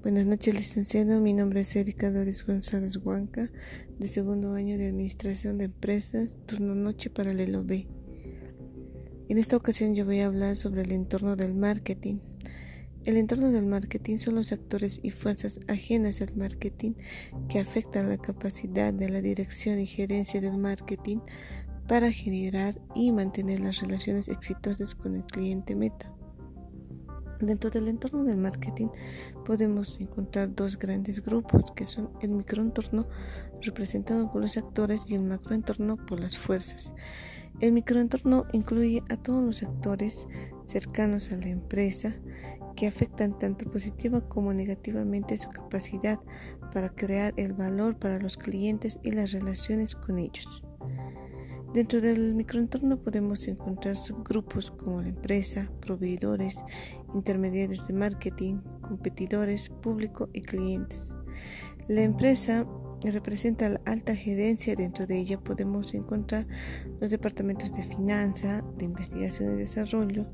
Buenas noches, licenciado. Mi nombre es Erika Doris González Huanca, de segundo año de Administración de Empresas, turno noche paralelo B. En esta ocasión yo voy a hablar sobre el entorno del marketing. El entorno del marketing son los actores y fuerzas ajenas al marketing que afectan la capacidad de la dirección y gerencia del marketing para generar y mantener las relaciones exitosas con el cliente meta. Dentro del entorno del marketing podemos encontrar dos grandes grupos que son el microentorno representado por los actores y el macroentorno por las fuerzas. El microentorno incluye a todos los actores cercanos a la empresa que afectan tanto positiva como negativamente su capacidad para crear el valor para los clientes y las relaciones con ellos. Dentro del microentorno podemos encontrar subgrupos como la empresa, proveedores, intermediarios de marketing, competidores, público y clientes. La empresa representa la alta gerencia. Dentro de ella podemos encontrar los departamentos de finanza, de investigación y desarrollo,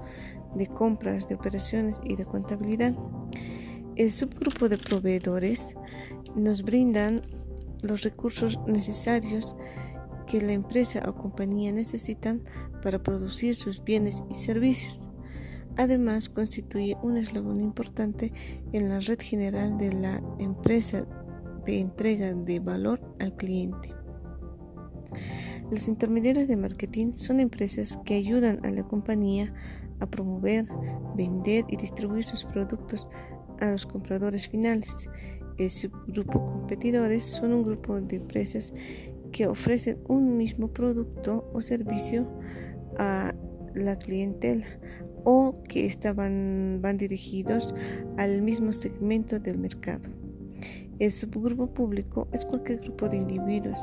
de compras, de operaciones y de contabilidad. El subgrupo de proveedores nos brindan los recursos necesarios que la empresa o compañía necesitan para producir sus bienes y servicios. Además, constituye un eslabón importante en la red general de la empresa de entrega de valor al cliente. Los intermediarios de marketing son empresas que ayudan a la compañía a promover, vender y distribuir sus productos a los compradores finales. El subgrupo competidores son un grupo de empresas que ofrecen un mismo producto o servicio a la clientela o que estaban, van dirigidos al mismo segmento del mercado. El subgrupo público es cualquier grupo de individuos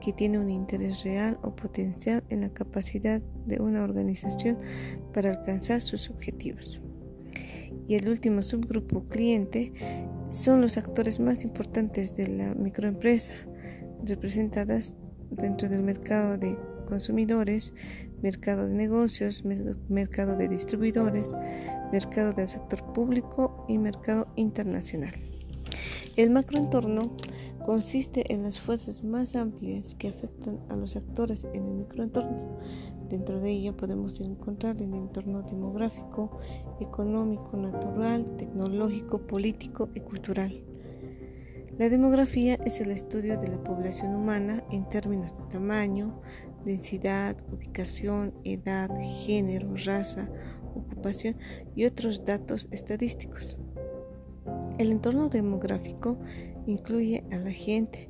que tiene un interés real o potencial en la capacidad de una organización para alcanzar sus objetivos. Y el último subgrupo cliente son los actores más importantes de la microempresa, representadas dentro del mercado de consumidores, mercado de negocios, mercado de distribuidores, mercado del sector público y mercado internacional. El macroentorno consiste en las fuerzas más amplias que afectan a los actores en el microentorno. Dentro de ello podemos encontrar el entorno demográfico, económico, natural, tecnológico, político y cultural. La demografía es el estudio de la población humana en términos de tamaño, densidad, ubicación, edad, género, raza, ocupación y otros datos estadísticos. El entorno demográfico incluye a la gente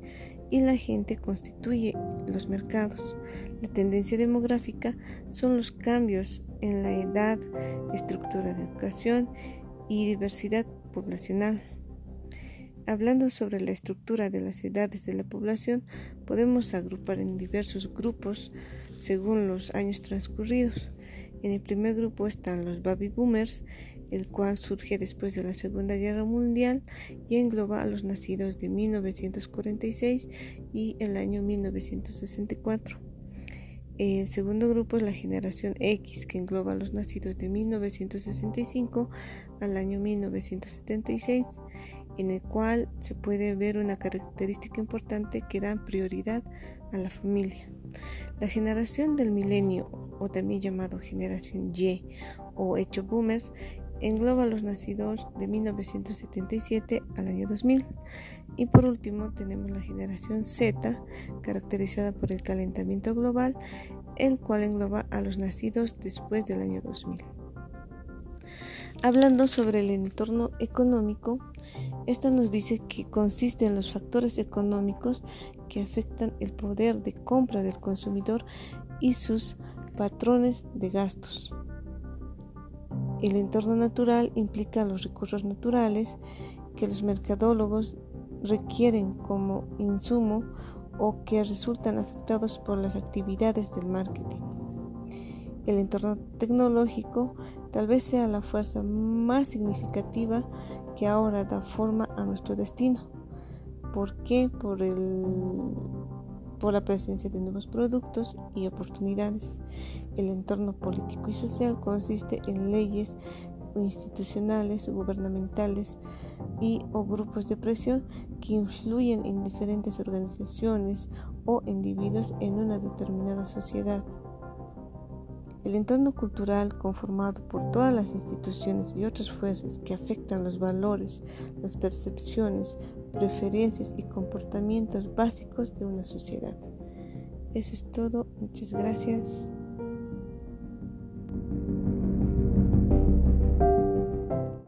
y la gente constituye los mercados. La tendencia demográfica son los cambios en la edad, estructura de educación y diversidad poblacional. Hablando sobre la estructura de las edades de la población, podemos agrupar en diversos grupos según los años transcurridos. En el primer grupo están los baby boomers, el cual surge después de la Segunda Guerra Mundial y engloba a los nacidos de 1946 y el año 1964. El segundo grupo es la generación X, que engloba a los nacidos de 1965 al año 1976 en el cual se puede ver una característica importante que da prioridad a la familia. La generación del milenio, o también llamado generación Y o hecho boomers, engloba a los nacidos de 1977 al año 2000. Y por último tenemos la generación Z, caracterizada por el calentamiento global, el cual engloba a los nacidos después del año 2000. Hablando sobre el entorno económico, esta nos dice que consiste en los factores económicos que afectan el poder de compra del consumidor y sus patrones de gastos. El entorno natural implica los recursos naturales que los mercadólogos requieren como insumo o que resultan afectados por las actividades del marketing. El entorno tecnológico tal vez sea la fuerza más significativa que ahora da forma a nuestro destino. ¿Por qué? Por, el, por la presencia de nuevos productos y oportunidades. El entorno político y social consiste en leyes institucionales, gubernamentales y o grupos de presión que influyen en diferentes organizaciones o individuos en una determinada sociedad. El entorno cultural conformado por todas las instituciones y otras fuerzas que afectan los valores, las percepciones, preferencias y comportamientos básicos de una sociedad. Eso es todo. Muchas gracias.